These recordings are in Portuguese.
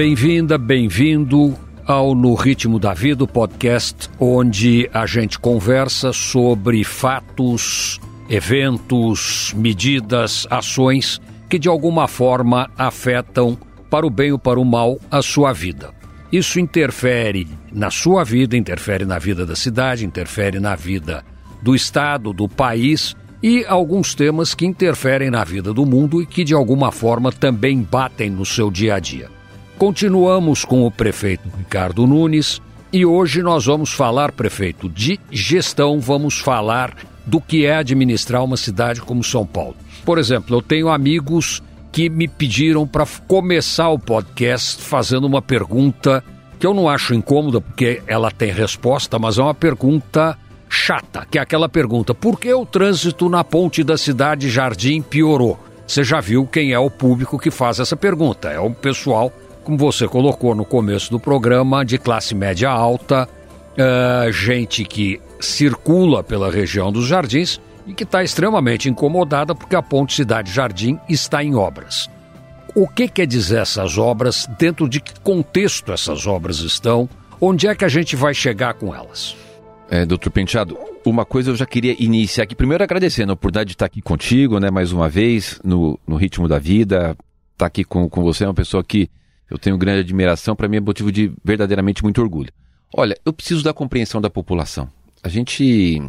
Bem-vinda, bem-vindo ao No Ritmo da Vida, o podcast onde a gente conversa sobre fatos, eventos, medidas, ações que de alguma forma afetam, para o bem ou para o mal, a sua vida. Isso interfere na sua vida, interfere na vida da cidade, interfere na vida do Estado, do país e alguns temas que interferem na vida do mundo e que de alguma forma também batem no seu dia a dia. Continuamos com o prefeito Ricardo Nunes e hoje nós vamos falar, prefeito, de gestão, vamos falar do que é administrar uma cidade como São Paulo. Por exemplo, eu tenho amigos que me pediram para começar o podcast fazendo uma pergunta que eu não acho incômoda, porque ela tem resposta, mas é uma pergunta chata, que é aquela pergunta: por que o trânsito na ponte da cidade Jardim piorou? Você já viu quem é o público que faz essa pergunta? É o pessoal, como você colocou no começo do programa, de classe média alta, uh, gente que circula pela região dos jardins e que está extremamente incomodada porque a Ponte Cidade Jardim está em obras. O que quer dizer essas obras? Dentro de que contexto essas obras estão? Onde é que a gente vai chegar com elas? É, doutor Penteado, uma coisa eu já queria iniciar aqui. Primeiro agradecendo a oportunidade de estar aqui contigo, né, mais uma vez, no, no ritmo da vida. Estar aqui com, com você é uma pessoa que eu tenho grande admiração, para mim é motivo de verdadeiramente muito orgulho. Olha, eu preciso da compreensão da população. A gente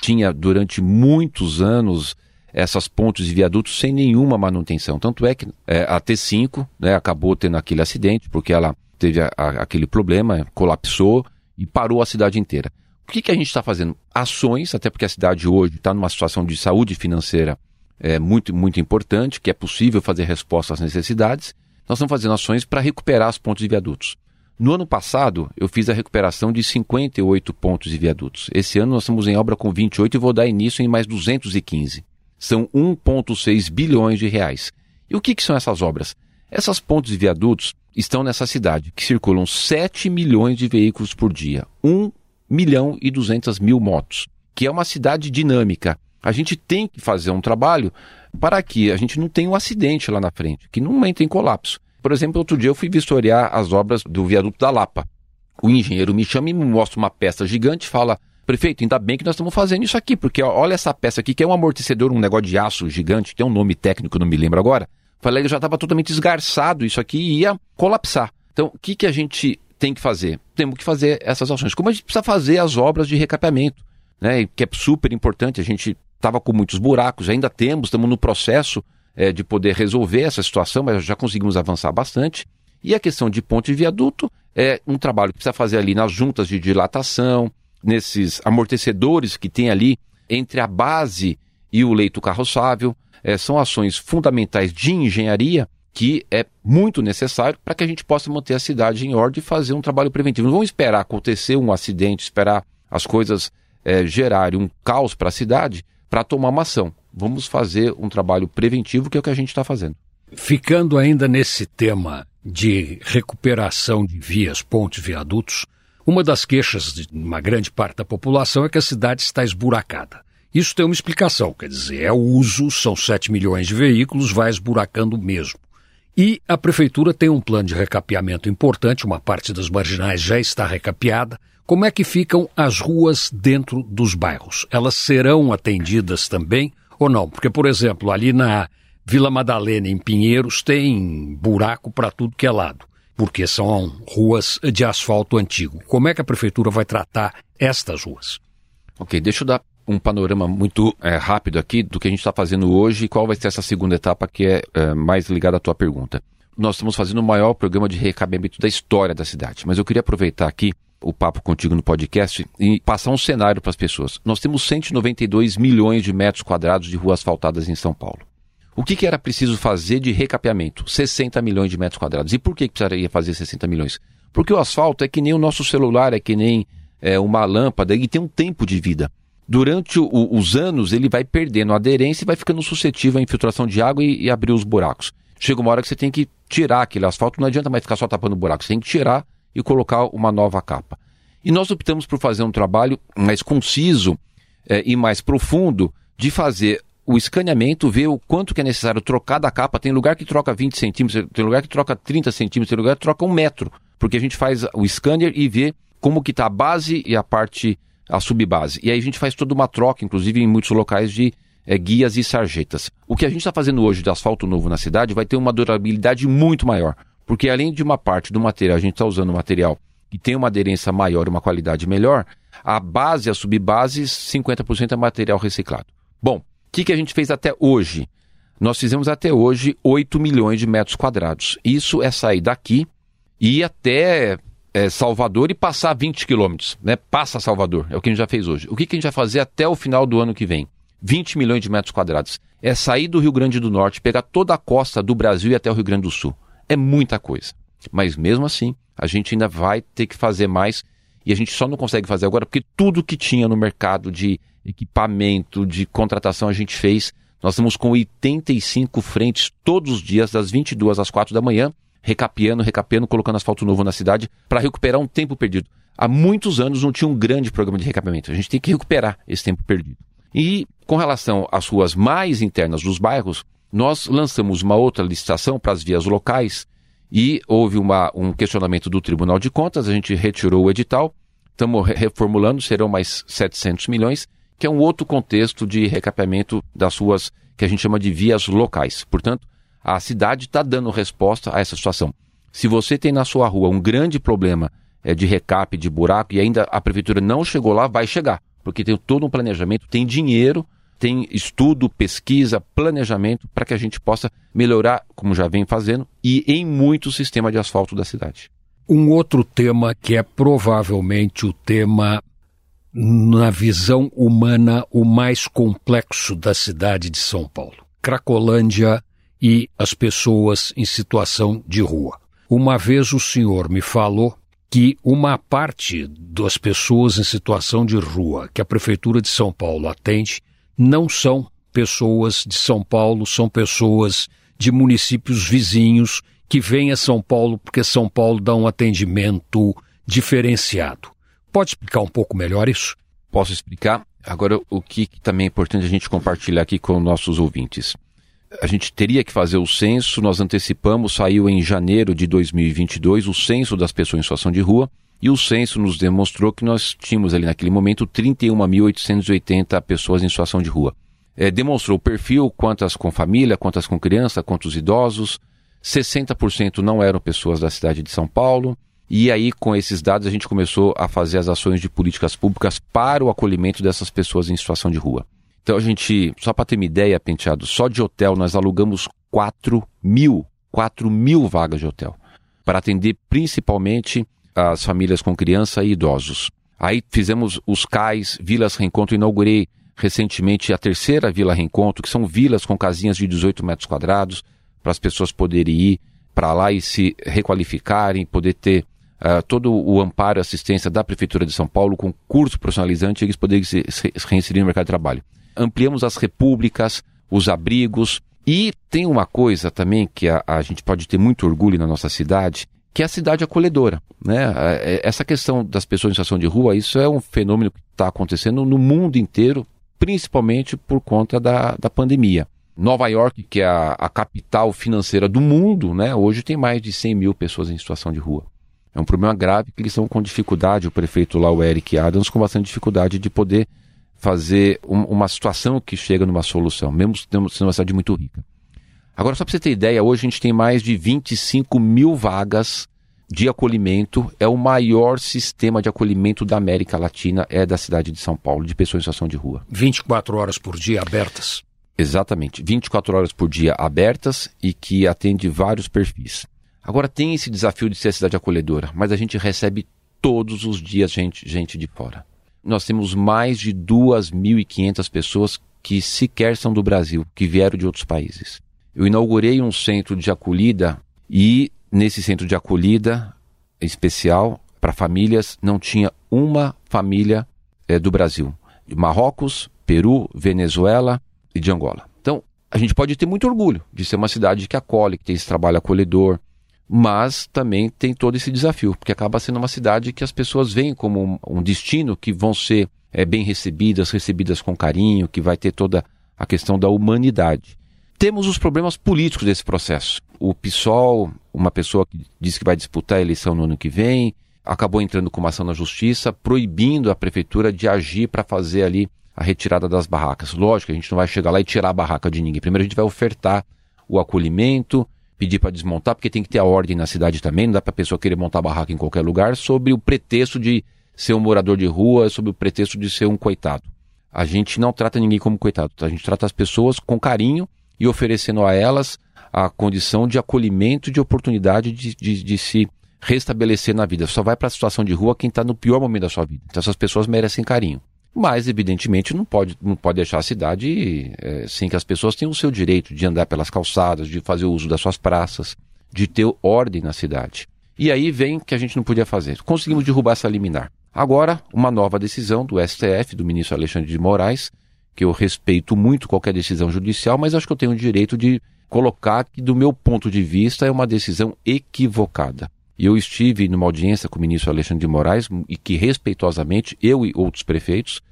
tinha durante muitos anos essas pontes e viadutos sem nenhuma manutenção. Tanto é que é, a T5 né, acabou tendo aquele acidente, porque ela teve a, a, aquele problema, colapsou e parou a cidade inteira. O que, que a gente está fazendo? Ações, até porque a cidade hoje está numa situação de saúde financeira é, muito, muito importante, que é possível fazer resposta às necessidades. Nós estamos fazendo ações para recuperar as pontes e viadutos. No ano passado, eu fiz a recuperação de 58 pontos e viadutos. Esse ano nós estamos em obra com 28 e vou dar início em mais 215. São 1,6 bilhões de reais. E o que, que, são essas obras? Essas pontes e viadutos estão nessa cidade, que circulam 7 milhões de veículos por dia, 1 milhão e 200 mil motos, que é uma cidade dinâmica. A gente tem que fazer um trabalho para que a gente não tenha um acidente lá na frente, que não entre em colapso. Por exemplo, outro dia eu fui vistoriar as obras do viaduto da Lapa. O engenheiro me chama e me mostra uma peça gigante fala: Prefeito, ainda bem que nós estamos fazendo isso aqui, porque olha essa peça aqui, que é um amortecedor, um negócio de aço gigante, tem um nome técnico, não me lembro agora. Falei, ele já estava totalmente esgarçado, isso aqui ia colapsar. Então, o que, que a gente tem que fazer? Temos que fazer essas ações. Como a gente precisa fazer as obras de recapeamento, né? Que é super importante. A gente estava com muitos buracos, ainda temos, estamos no processo é, de poder resolver essa situação, mas já conseguimos avançar bastante. E a questão de ponte e viaduto é um trabalho que precisa fazer ali nas juntas de dilatação, nesses amortecedores que tem ali entre a base e o leito carroçável. É, são ações fundamentais de engenharia que é muito necessário para que a gente possa manter a cidade em ordem e fazer um trabalho preventivo. Não vamos esperar acontecer um acidente, esperar as coisas é, gerarem um caos para a cidade para tomar uma ação vamos fazer um trabalho preventivo, que é o que a gente está fazendo. Ficando ainda nesse tema de recuperação de vias, pontes, viadutos, uma das queixas de uma grande parte da população é que a cidade está esburacada. Isso tem uma explicação, quer dizer, é o uso, são 7 milhões de veículos, vai esburacando mesmo. E a prefeitura tem um plano de recapeamento importante, uma parte das marginais já está recapeada. Como é que ficam as ruas dentro dos bairros? Elas serão atendidas também ou não? Porque, por exemplo, ali na Vila Madalena, em Pinheiros, tem buraco para tudo que é lado, porque são ruas de asfalto antigo. Como é que a prefeitura vai tratar estas ruas? Ok, deixa eu dar um panorama muito é, rápido aqui do que a gente está fazendo hoje e qual vai ser essa segunda etapa que é, é mais ligada à tua pergunta. Nós estamos fazendo o maior programa de recabeamento da história da cidade, mas eu queria aproveitar aqui o papo contigo no podcast e passar um cenário para as pessoas. Nós temos 192 milhões de metros quadrados de ruas asfaltadas em São Paulo. O que, que, era preciso fazer de recapeamento? 60 milhões de metros quadrados. E por que, que precisaria fazer 60 milhões? Porque o asfalto é que nem o nosso celular, é que nem é, uma lâmpada e tem um tempo de vida. Durante o, os anos, ele vai perdendo aderência e vai ficando suscetível à infiltração de água e, e abrir os buracos. Chega uma hora que você tem que tirar aquele asfalto, não adianta mais ficar só tapando buracos, você tem que tirar e colocar uma nova capa. E nós optamos por fazer um trabalho mais conciso é, e mais profundo de fazer o escaneamento, ver o quanto que é necessário trocar da capa. Tem lugar que troca 20 centímetros, tem lugar que troca 30 centímetros, tem lugar que troca um metro. Porque a gente faz o scanner e vê como que está a base e a parte, a subbase. E aí a gente faz toda uma troca, inclusive em muitos locais de é, guias e sarjetas. O que a gente está fazendo hoje de asfalto novo na cidade vai ter uma durabilidade muito maior. Porque além de uma parte do material, a gente está usando material que tem uma aderência maior, uma qualidade melhor, a base, a subbase, 50% é material reciclado. Bom, o que, que a gente fez até hoje? Nós fizemos até hoje 8 milhões de metros quadrados. Isso é sair daqui e ir até é, Salvador e passar 20 quilômetros. Né? Passa Salvador, é o que a gente já fez hoje. O que, que a gente vai fazer até o final do ano que vem? 20 milhões de metros quadrados. É sair do Rio Grande do Norte, pegar toda a costa do Brasil e até o Rio Grande do Sul. É muita coisa. Mas mesmo assim, a gente ainda vai ter que fazer mais e a gente só não consegue fazer agora porque tudo que tinha no mercado de equipamento, de contratação a gente fez. Nós estamos com 85 frentes todos os dias, das 22 às 4 da manhã, recapeando, recapeando, colocando asfalto novo na cidade para recuperar um tempo perdido. Há muitos anos não tinha um grande programa de recapeamento. A gente tem que recuperar esse tempo perdido. E com relação às ruas mais internas dos bairros, nós lançamos uma outra licitação para as vias locais e houve uma, um questionamento do Tribunal de Contas, a gente retirou o edital, estamos reformulando, serão mais 700 milhões, que é um outro contexto de recapeamento das ruas que a gente chama de vias locais. Portanto, a cidade está dando resposta a essa situação. Se você tem na sua rua um grande problema é, de recape, de buraco, e ainda a prefeitura não chegou lá, vai chegar, porque tem todo um planejamento, tem dinheiro tem estudo, pesquisa, planejamento para que a gente possa melhorar, como já vem fazendo, e em muito sistema de asfalto da cidade. Um outro tema que é provavelmente o tema, na visão humana, o mais complexo da cidade de São Paulo: Cracolândia e as pessoas em situação de rua. Uma vez o senhor me falou que uma parte das pessoas em situação de rua que a Prefeitura de São Paulo atende não são pessoas de São Paulo, são pessoas de municípios vizinhos que vêm a São Paulo porque São Paulo dá um atendimento diferenciado. Pode explicar um pouco melhor isso? Posso explicar. Agora, o que também é importante a gente compartilhar aqui com nossos ouvintes. A gente teria que fazer o censo, nós antecipamos, saiu em janeiro de 2022 o censo das pessoas em situação de rua, e o censo nos demonstrou que nós tínhamos ali naquele momento 31.880 pessoas em situação de rua. É, demonstrou o perfil, quantas com família, quantas com criança, quantos idosos. 60% não eram pessoas da cidade de São Paulo. E aí, com esses dados, a gente começou a fazer as ações de políticas públicas para o acolhimento dessas pessoas em situação de rua. Então, a gente, só para ter uma ideia, Penteado, só de hotel nós alugamos 4 mil, 4 mil vagas de hotel, para atender principalmente as famílias com criança e idosos. Aí fizemos os CAIs, Vilas Reencontro, inaugurei recentemente a terceira Vila Reencontro, que são vilas com casinhas de 18 metros quadrados, para as pessoas poderem ir para lá e se requalificarem, poder ter uh, todo o amparo e assistência da Prefeitura de São Paulo com curso profissionalizante e eles poderem se, se reinserir no mercado de trabalho. Ampliamos as repúblicas, os abrigos, e tem uma coisa também que a, a gente pode ter muito orgulho na nossa cidade, que é a cidade acolhedora. Né? É, essa questão das pessoas em situação de rua, isso é um fenômeno que está acontecendo no mundo inteiro, principalmente por conta da, da pandemia. Nova York, que é a, a, capital financeira do mundo, né? hoje tem mais de 100 mil pessoas em situação de rua. É um problema grave que eles estão com dificuldade, o prefeito lá, o Eric Adams, com bastante dificuldade de poder fazer um, uma situação que chega numa solução, mesmo sendo uma cidade muito rica. Agora, só para você ter ideia, hoje a gente tem mais de 25 mil vagas de acolhimento. É o maior sistema de acolhimento da América Latina, é da cidade de São Paulo, de pessoas em situação de rua. 24 horas por dia abertas? Exatamente, 24 horas por dia abertas e que atende vários perfis. Agora tem esse desafio de ser a cidade acolhedora, mas a gente recebe todos os dias gente, gente de fora. Nós temos mais de 2.500 pessoas que sequer são do Brasil, que vieram de outros países eu inaugurei um centro de acolhida e nesse centro de acolhida especial para famílias não tinha uma família é, do Brasil, de Marrocos, Peru, Venezuela e de Angola. Então, a gente pode ter muito orgulho de ser uma cidade que acolhe, que tem esse trabalho acolhedor, mas também tem todo esse desafio, porque acaba sendo uma cidade que as pessoas veem como um, um destino que vão ser é, bem recebidas, recebidas com carinho, que vai ter toda a questão da humanidade. Temos os problemas políticos desse processo. O PSOL, uma pessoa que disse que vai disputar a eleição no ano que vem, acabou entrando com uma ação na justiça, proibindo a prefeitura de agir para fazer ali a retirada das barracas. Lógico, a gente não vai chegar lá e tirar a barraca de ninguém. Primeiro a gente vai ofertar o acolhimento, pedir para desmontar, porque tem que ter a ordem na cidade também, não dá para a pessoa querer montar barraca em qualquer lugar, sob o pretexto de ser um morador de rua, sob o pretexto de ser um coitado. A gente não trata ninguém como coitado, a gente trata as pessoas com carinho e oferecendo a elas a condição de acolhimento de oportunidade de, de, de se restabelecer na vida. Só vai para a situação de rua quem está no pior momento da sua vida. Então essas pessoas merecem carinho. Mas, evidentemente, não pode, não pode deixar a cidade é, sem que as pessoas tenham o seu direito de andar pelas calçadas, de fazer uso das suas praças, de ter ordem na cidade. E aí vem que a gente não podia fazer. Conseguimos derrubar essa liminar. Agora, uma nova decisão do STF, do ministro Alexandre de Moraes, que eu respeito muito qualquer decisão judicial, mas acho que eu tenho o direito de colocar que, do meu ponto de vista, é uma decisão equivocada. E eu estive numa audiência com o ministro Alexandre de Moraes e que, respeitosamente, eu e outros prefeitos,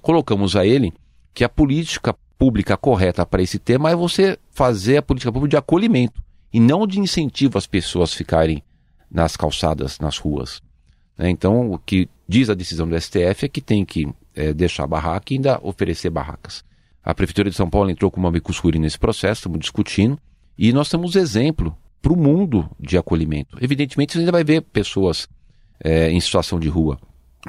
colocamos a ele que a política pública correta para esse tema é você fazer a política pública de acolhimento e não de incentivo às pessoas ficarem nas calçadas, nas ruas. Né? Então, o que diz a decisão do STF é que tem que é, deixar barraca e ainda oferecer barracas. A Prefeitura de São Paulo entrou com uma Mercosurí nesse processo, estamos discutindo, e nós temos exemplo para o mundo de acolhimento. Evidentemente, você ainda vai ver pessoas é, em situação de rua,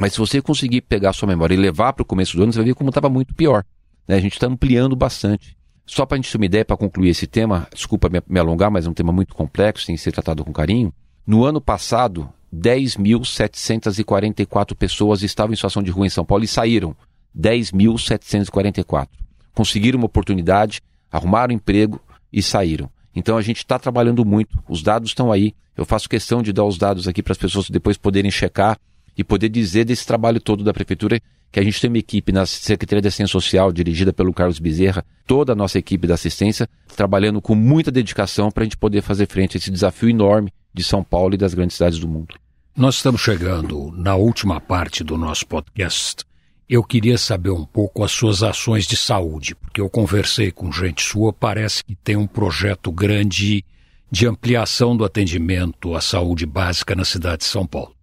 mas se você conseguir pegar a sua memória e levar para o começo do ano, você vai ver como estava muito pior. Né? A gente está ampliando bastante. Só para a gente ter uma ideia, para concluir esse tema, desculpa me, me alongar, mas é um tema muito complexo, tem que ser tratado com carinho. No ano passado, 10.744 pessoas estavam em situação de rua em São Paulo e saíram. 10.744. Conseguiram uma oportunidade, arrumaram emprego e saíram. Então a gente está trabalhando muito, os dados estão aí. Eu faço questão de dar os dados aqui para as pessoas depois poderem checar e poder dizer desse trabalho todo da Prefeitura que a gente tem uma equipe na Secretaria de Assistência Social, dirigida pelo Carlos Bezerra, toda a nossa equipe da assistência, trabalhando com muita dedicação para a gente poder fazer frente a esse desafio enorme de São Paulo e das grandes cidades do mundo. Nós estamos chegando na última parte do nosso podcast. Eu queria saber um pouco as suas ações de saúde, porque eu conversei com gente sua, parece que tem um projeto grande de ampliação do atendimento à saúde básica na cidade de São Paulo.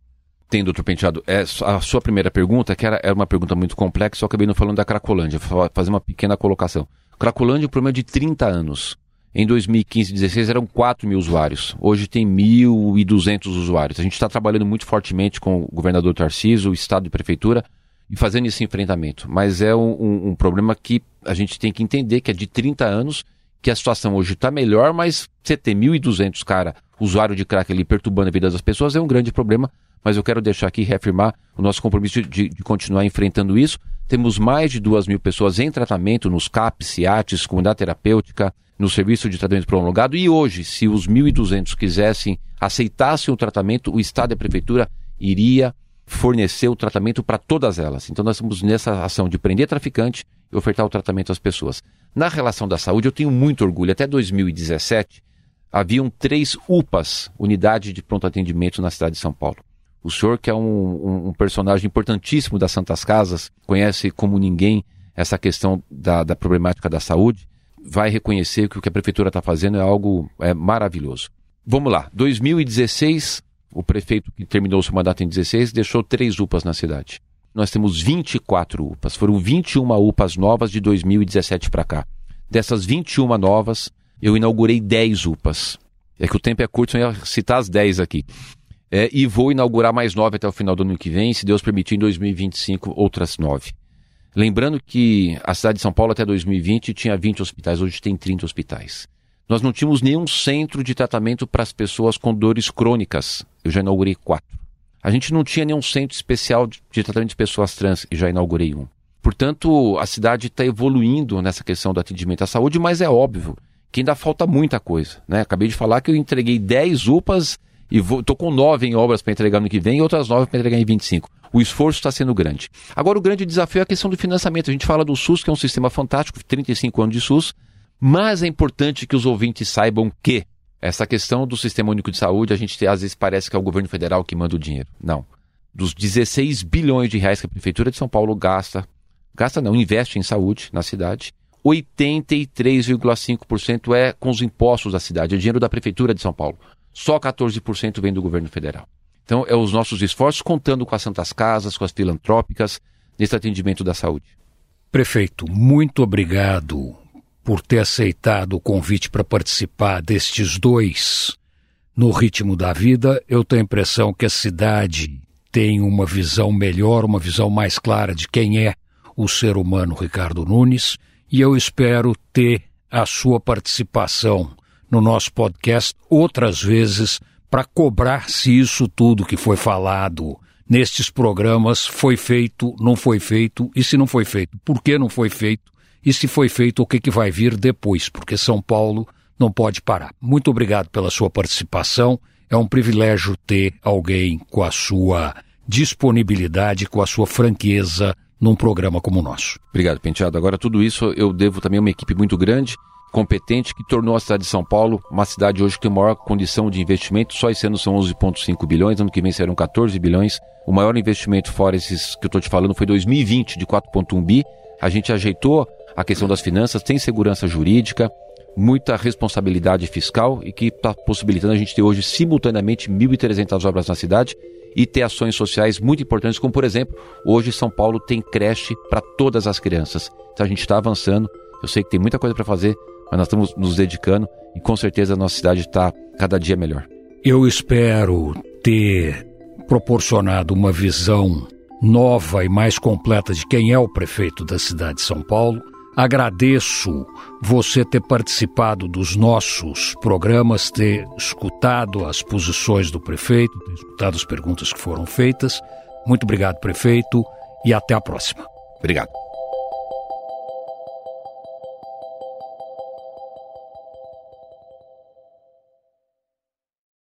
Tem, doutor Penteado. É, a sua primeira pergunta, que era, era uma pergunta muito complexa, eu acabei não falando da Cracolândia. Vou fazer uma pequena colocação. Cracolândia é um problema de 30 anos. Em 2015 e 2016 eram 4 mil usuários. Hoje tem 1.200 usuários. A gente está trabalhando muito fortemente com o governador Tarcísio, o Estado e Prefeitura, e fazendo esse enfrentamento. Mas é um, um, um, problema que a gente tem que entender que é de 30 anos, que a situação hoje está melhor, mas você ter 1.200 cara, usuário de crack ali perturbando a vida das pessoas é um grande problema mas eu quero deixar aqui reafirmar o nosso compromisso de, de continuar enfrentando isso. Temos mais de duas mil pessoas em tratamento nos CAPs, CIATs, comunidade terapêutica, no serviço de tratamento prolongado. E hoje, se os 1.200 quisessem, aceitassem o tratamento, o Estado e a Prefeitura iria fornecer o tratamento para todas elas. Então nós estamos nessa ação de prender traficante e ofertar o tratamento às pessoas. Na relação da saúde, eu tenho muito orgulho. Até 2017, haviam três UPAs, Unidade de Pronto Atendimento, na cidade de São Paulo. O senhor, que é um, um, personagem importantíssimo das Santas Casas, conhece como ninguém essa questão da, da problemática da saúde, vai reconhecer que o que a prefeitura está fazendo é algo é, maravilhoso. Vamos lá, 2016, o prefeito que terminou seu mandato em 16 deixou três UPAs na cidade. Nós temos 24 UPAs, foram 21 UPAs novas de 2017 para cá. Dessas 21 novas, eu inaugurei 10 UPAs. É que o tempo é curto, eu ia citar as 10 aqui. É, e vou inaugurar mais nove até o final do ano que vem, se Deus permitir, em 2025, outras nove. Lembrando que a cidade de São Paulo até 2020 tinha 20 hospitais, hoje tem 30 hospitais. Nós não tínhamos nenhum centro de tratamento para as pessoas com dores crônicas. Eu já inaugurei quatro. A gente não tinha nenhum centro especial de, tratamento de pessoas trans e já inaugurei um. Portanto, a cidade está evoluindo nessa questão do atendimento à saúde, mas é óbvio que ainda falta muita coisa. Né? Acabei de falar que eu entreguei 10 UPAs e estou com nove em obras para entregar no que vem e outras nove para entregar em 25. O esforço está sendo grande. Agora, o grande desafio é a questão do financiamento. A gente fala do SUS, que é um sistema fantástico, 35 anos de SUS, mas é importante que os ouvintes saibam que essa questão do Sistema Único de Saúde, a gente às vezes parece que é o governo federal que manda o dinheiro. Não. Dos 16 bilhões de reais que a Prefeitura de São Paulo gasta, gasta não, investe em saúde na cidade, 83,5% é com os impostos da cidade, é dinheiro da Prefeitura de São Paulo. Só 14% vem do governo federal. Então, é os nossos esforços contando com as Santas Casas, com as filantrópicas, nesse atendimento da saúde. Prefeito, muito obrigado por ter aceitado o convite para participar destes dois no ritmo da vida. Eu tenho a impressão que a cidade tem uma visão melhor, uma visão mais clara de quem é o ser humano Ricardo Nunes, e eu espero ter a sua participação no nosso podcast outras vezes para cobrar se isso tudo que foi falado nestes programas foi feito, não foi feito, e se não foi feito, por que não foi feito, e se foi feito, o que, que vai vir depois, porque São Paulo não pode parar. Muito obrigado pela sua participação. É um privilégio ter alguém com a sua disponibilidade, com a sua franqueza num programa como o nosso. Obrigado, Penteado. Agora, tudo isso eu devo também a uma equipe muito grande competente que tornou a cidade de São Paulo uma cidade hoje que tem maior condição de investimento. Só esse ano são 11,5 bilhões, ano que vem serão 14 bilhões. O maior investimento fora esses que eu estou te falando foi 2020, de 4,1 bi. A gente ajeitou a questão das finanças, tem segurança jurídica, muita responsabilidade fiscal e que está possibilitando a gente ter hoje simultaneamente 1.300 obras na cidade e ter ações sociais muito importantes, como por exemplo, hoje São Paulo tem creche para todas as crianças. Então a gente está avançando. Eu sei que tem muita coisa para fazer, mas nós estamos nos dedicando e com certeza a nossa cidade está cada dia melhor. Eu espero ter proporcionado uma visão nova e mais completa de quem é o prefeito da cidade de São Paulo. Agradeço você ter participado dos nossos programas, ter escutado as posições do prefeito, ter escutado as perguntas que foram feitas. Muito obrigado, prefeito, e até a próxima. Obrigado.